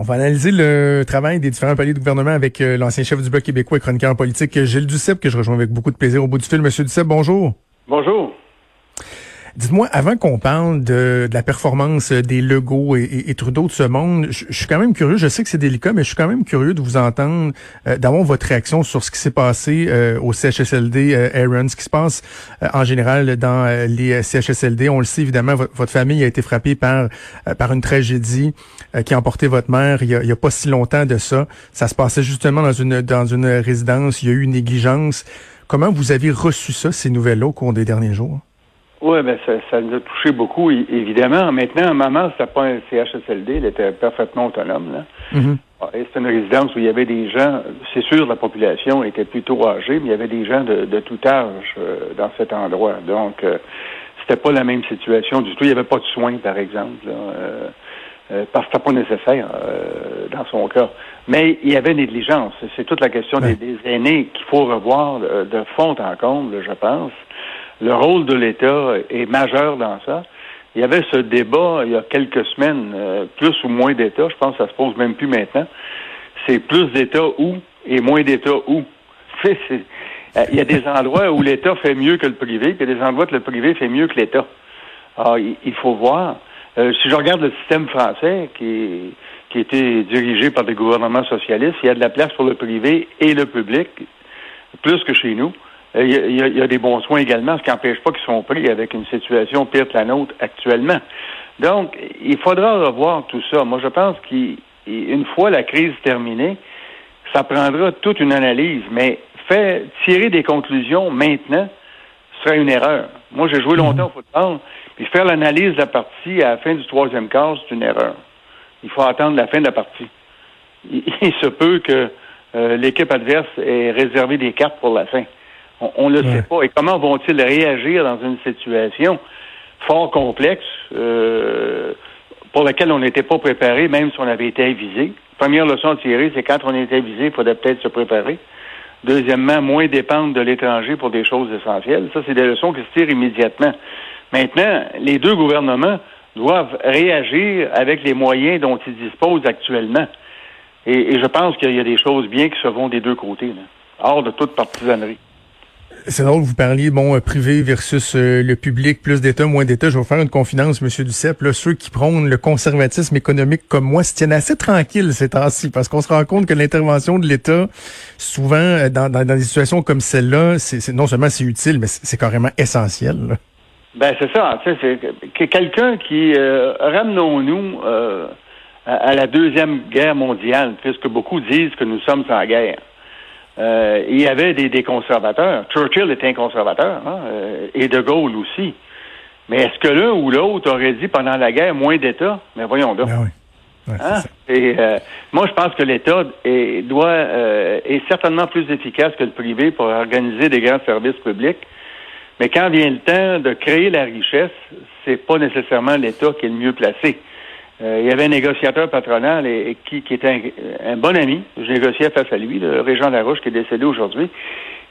On va analyser le travail des différents paliers de gouvernement avec euh, l'ancien chef du Bloc québécois et chroniqueur politique, Gilles Duceppe, que je rejoins avec beaucoup de plaisir au bout du fil. Monsieur Duceppe, bonjour. Bonjour. Dites-moi, avant qu'on parle de, la performance des Legault et, Trudeau de ce monde, je, suis quand même curieux, je sais que c'est délicat, mais je suis quand même curieux de vous entendre, euh, d'avoir votre réaction sur ce qui s'est passé euh, au CHSLD euh, Aaron, ce qui se passe euh, en général dans les CHSLD. On le sait, évidemment, votre famille a été frappée par, par une tragédie qui a emporté votre mère il y a, a pas si longtemps de ça. Ça se passait justement dans une, dans une résidence, il y a eu une négligence. Comment vous avez reçu ça, ces nouvelles-là, au cours des derniers jours? Oui, ben ça, ça nous a touché beaucoup, évidemment. Maintenant, maman, c'était pas un CHSLD, elle était parfaitement autonome. Là. C'est une résidence où il y avait des gens, c'est sûr, la population était plutôt âgée, mais il y avait des gens de, de tout âge euh, dans cet endroit. Donc, euh, c'était pas la même situation du tout. Il n'y avait pas de soins, par exemple, là, euh, euh parce que c'était pas nécessaire dans son cas. Mais il y avait négligence. C'est toute la question des, des, aînés qu'il faut revoir de, de fond en comble, je pense le rôle de l'État est majeur dans ça. Il y avait ce débat il y a quelques semaines, euh, plus ou moins d'États, je pense que ça se pose même plus maintenant. C'est plus d'États où et moins d'États où. Euh, il y a des endroits où l'État fait mieux que le privé, puis il y a des endroits où le privé fait mieux que l'État. Il faut voir. Euh, si je regarde le système français, qui, qui a été dirigé par des gouvernements socialistes, il y a de la place pour le privé et le public, plus que chez nous. Euh, il y, a, des bons soins également, ce qui n'empêche pas qu'ils sont pris avec une situation pire que la nôtre actuellement. Donc, il faudra revoir tout ça. Moi, je pense qu'une fois la crise terminée, ça prendra toute une analyse, mais faire tirer des conclusions maintenant serait une erreur. Moi, j'ai joué longtemps au football, puis faire l'analyse de la partie à la fin du troisième quart, c'est une erreur. Il faut attendre la fin de la partie. Il, se peut que euh, l'équipe adverse ait réservé des cartes pour la fin. On ne le sait pas. Et comment vont-ils réagir dans une situation fort complexe euh, pour laquelle on n'était pas préparé, même si on avait été avisé? Première leçon à tirer, c'est quand on était avisé, il faudrait peut-être se préparer. Deuxièmement, moins dépendre de l'étranger pour des choses essentielles. Ça, c'est des leçons qui se tirent immédiatement. Maintenant, les deux gouvernements doivent réagir avec les moyens dont ils disposent actuellement. Et, je pense qu'il y a des choses bien qui se vont des deux côtés, hors de toute partisanerie. C'est drôle, vous parliez, bon, euh, privé versus euh, le public, plus d'État, moins d'État. Je vais vous faire une confidence, Monsieur Duceppe. Là, ceux qui prônent le conservatisme économique comme moi se tiennent assez tranquilles ces temps-ci, parce qu'on se rend compte que l'intervention de l'État, souvent, euh, dans, des situations comme celle-là, c'est, non seulement c'est utile, mais c'est, carrément essentiel. Ben c'est ça. C'est que quelqu'un qui ramenons-nous à la deuxième guerre mondiale, puisque beaucoup disent que nous sommes en guerre. Euh, il y avait des, conservateurs. Churchill était un conservateur, hein, euh, et De Gaulle aussi. Mais est-ce que l'un ou l'autre aurait dit pendant la guerre moins d'État? Mais voyons donc. Ben hein? Et euh, moi, je pense que l'État est, doit est certainement plus efficace que le privé pour organiser des grands services publics. Mais quand vient le temps de créer la richesse, c'est pas nécessairement l'État qui est le mieux placé. Euh, il y avait un négociateur patronal et, qui, qui, était un, bon ami. Je négociais face à lui, le Régent Larouche, qui est décédé aujourd'hui,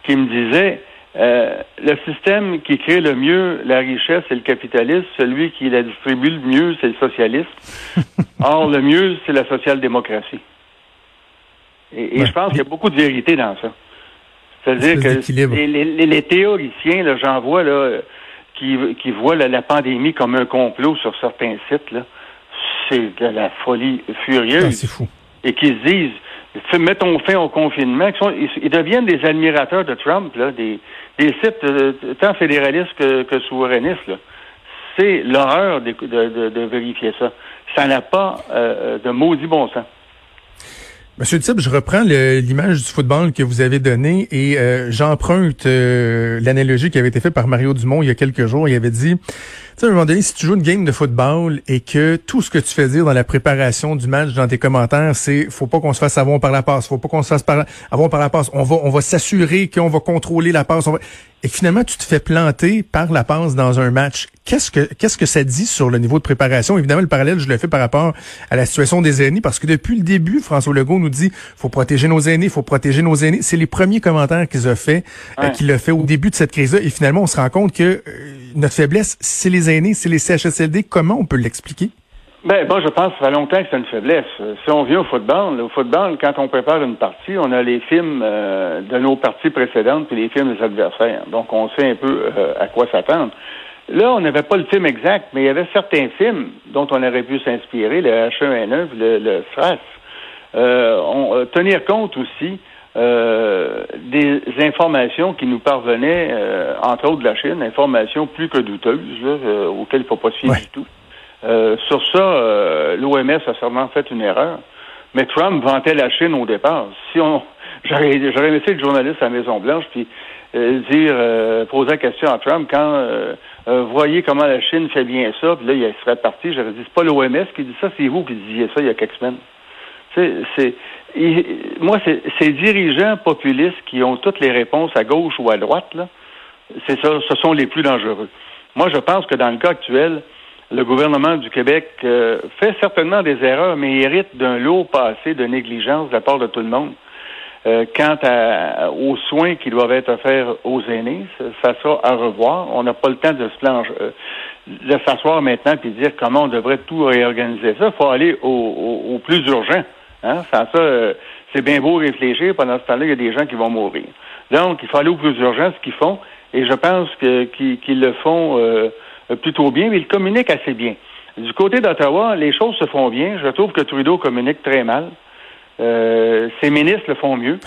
qui me disait euh, le système qui crée le mieux la richesse, c'est le capitalisme. Celui qui la distribue le mieux, c'est le socialisme. Or, le mieux, c'est la social-démocratie. Et, je pense qu'il y a beaucoup de vérité dans ça. C'est-à-dire que les, les, les, théoriciens, j'en vois là, qui, qui voient la pandémie comme un complot sur certains sites, là, c'est de la folie furieuse. Ah, c'est fou. Et qu'ils se disent, mettons fin au confinement, ils, deviennent des admirateurs de Trump, là, des, des sites euh, tant fédéralistes que, que souverainistes. C'est l'horreur de, de, vérifier ça. Ça n'a pas euh, de maudit bon sens. Monsieur Duceppe, je reprends l'image du football que vous avez donnée et euh, j'emprunte l'analogie qui avait été faite par Mario Dumont il y a quelques jours. Il avait dit, sais, à un moment donné, si tu joues une game de football et que tout ce que tu fais dire dans la préparation du match, dans tes commentaires, c'est faut pas qu'on se fasse avoir par la passe, faut pas qu'on se fasse par, avoir par la passe. On va, on va s'assurer qu'on va contrôler la passe. On va et finalement tu te fais planter par la passe dans un match. Qu'est-ce que qu'est-ce que ça dit sur le niveau de préparation? Évidemment, le parallèle je le fais par rapport à la situation des aînés parce que depuis le début, François Legault nous dit faut protéger nos aînés, faut protéger nos aînés. C'est les premiers commentaires qu'ils ont fait, euh, qu'il a fait au début de cette crise-là et finalement on se rend compte que euh, notre faiblesse, c'est les aînés, c'est les CHSLD. Comment on peut l'expliquer? Ben, moi, je pense que ça fait longtemps que c'est une faiblesse. Si on vient au football, au football, quand on prépare une partie, on a les films euh, de nos parties précédentes puis les films des adversaires. Donc, on sait un peu euh, à quoi s'attendre. Là, on n'avait pas le film exact, mais il y avait certains films dont on aurait pu s'inspirer, le H1N1, le, SRAS. Euh, tenir compte aussi des informations qui nous parvenaient, entre autres de la Chine, informations plus que douteuses, auxquelles il ne faut pas se fier du tout. Euh, sur ça, euh, l'OMS a sûrement fait une erreur. Mais Trump vantait la Chine au départ. Si on, j'aurais, aimé le journaliste à la Maison Blanche puis euh, dire, poser la question à Trump quand voyez comment la Chine fait bien ça, puis là il serait parti. J'aurais dit c'est pas l'OMS qui dit ça, c'est vous qui disiez ça il y a quelques semaines. C'est, moi, ces dirigeants populistes qui ont toutes les réponses à gauche ou à droite là. C'est ça, ce sont les plus dangereux. Moi, je pense que dans le cas actuel, le gouvernement du Québec euh, fait certainement des erreurs, mais hérite d'un lourd passé de négligence de la part de tout le monde. Euh, quant à, aux soins qui doivent être offerts aux aînés, ça, sera à revoir. On n'a pas le temps de se euh, de s'asseoir maintenant et dire comment on devrait tout réorganiser ça. Il faut aller au, au, plus urgent. Hein? Sans ça, c'est bien beau réfléchir. Pendant ce temps-là, il y a des gens qui vont mourir. Donc, il faut aller au plus urgent, ce qu'ils font. Et je pense que qu'ils le font euh, plutôt bien, mais il communique assez bien. Du côté d'Ottawa, les choses se font bien. Je trouve que Trudeau communique très mal. Euh, ses ministres le font mieux.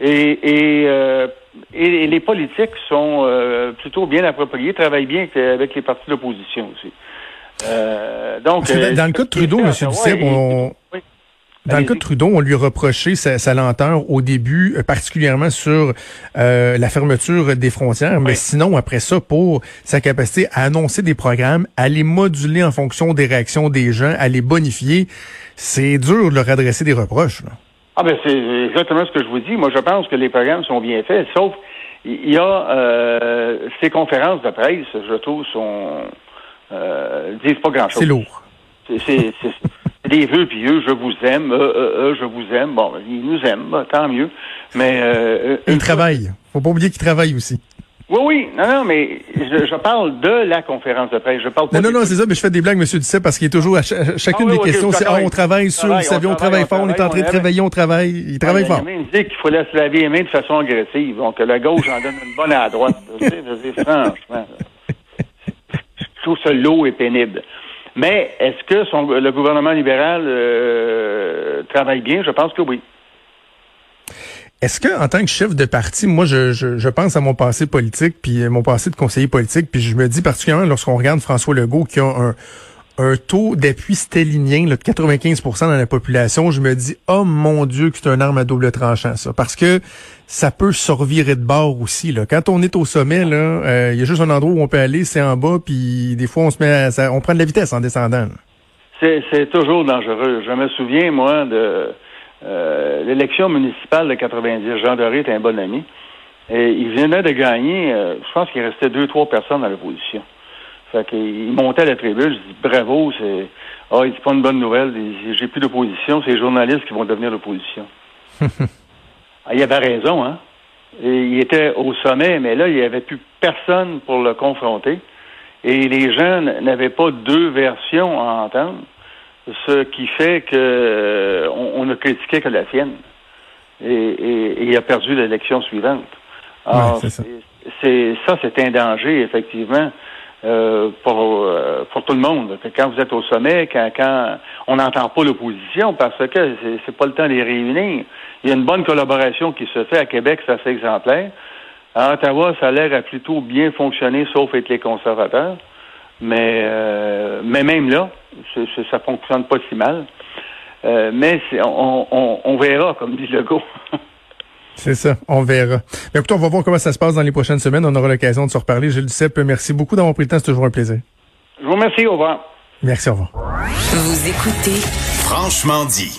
Et, et, euh, et les politiques sont euh, plutôt bien appropriés, travaillent bien avec les partis d'opposition aussi. Euh, donc, dans le cas de Trudeau, M. Duceppe, on, dans le cas de Trudeau, on lui a reproché sa, lenteur au début, euh, particulièrement sur euh, la fermeture des frontières, mais sinon, après ça, pour sa capacité à annoncer des programmes, à les moduler en fonction des réactions des gens, à les bonifier, c'est dur de leur adresser des reproches. Ah ben c'est exactement ce que je vous dis. Moi, je pense que les programmes sont bien faits, sauf il y a euh, ces conférences de presse, je trouve, sont euh, disent pas grand-chose. C'est lourd. C'est des vœux pieux, je vous aime, euh, euh, euh, je vous aime. Bon, il nous aime, bah, tant mieux. Mais euh, il travaille. Faut pas oublier qu'il travaille aussi. Oui, oui, non, non, mais je, parle de la conférence de presse. Je parle pas non, non, non, c'est ça, mais je fais des blagues, Monsieur Duceppe, parce qu'il est toujours à chacune ah des questions, c'est ah, on travaille sur, vous savez, on, travaille fort, on, est en train de travailler, on travaille, il travaille fort. Il dit qu'il faut laisser laver les mains de façon agressive, donc la gauche en donne une bonne à la droite. franchement, je trouve ça et pénible. Mais est-ce que le gouvernement libéral euh, travaille bien? Je pense que oui. Est-ce que, en tant que chef de parti, moi, je, je, pense à mon passé politique, puis mon passé de conseiller politique, puis je me dis particulièrement lorsqu'on regarde François Legault qui a un, un taux d'appui stélinien de 95% dans la population, je me dis, oh mon Dieu, que c'est un arme à double tranchant, ça. Parce que ça peut survirer de bord aussi. Là. Quand on est au sommet, là, euh, il y a juste un endroit où on peut aller, c'est en bas, puis des fois, on se met on prend de la vitesse en descendant. C'est toujours dangereux. Je me souviens, moi, de euh, l'élection municipale de 90. Jean Doré était un bon ami. Et il venait de gagner, euh, je pense qu'il restait deux, trois personnes dans l'opposition. Fait qu'il montait à la tribune, je dis bravo, c'est ah, il dit pas une bonne nouvelle, j'ai plus d'opposition, c'est les journalistes qui vont devenir l'opposition. ah, il avait raison, hein. Et il était au sommet, mais là, il n'y avait plus personne pour le confronter. Et les gens n'avaient pas deux versions à entendre, ce qui fait que euh, on, ne critiquait que la sienne. Et, il a perdu l'élection suivante. c'est ça, c'est un danger, effectivement. Euh, pour, euh, pour tout le monde. Quand vous êtes au sommet, quand, quand on n'entend pas l'opposition parce que c'est pas le temps de les réunir. Il y a une bonne collaboration qui se fait à Québec, c'est assez exemplaire. À Ottawa, ça a l'air à plutôt bien fonctionner, sauf être les conservateurs. Mais euh, mais même là, c ça fonctionne pas si mal. mais on, on, on verra, comme dit Legault. C'est ça, on verra. Mais écoute, on va voir comment ça se passe dans les prochaines semaines. On aura l'occasion de se reparler. Gilles Duceppe, merci beaucoup d'avoir pris le temps. C'est toujours un plaisir. Je vous remercie. Au revoir. Merci, au revoir. Vous écoutez Franchement dit.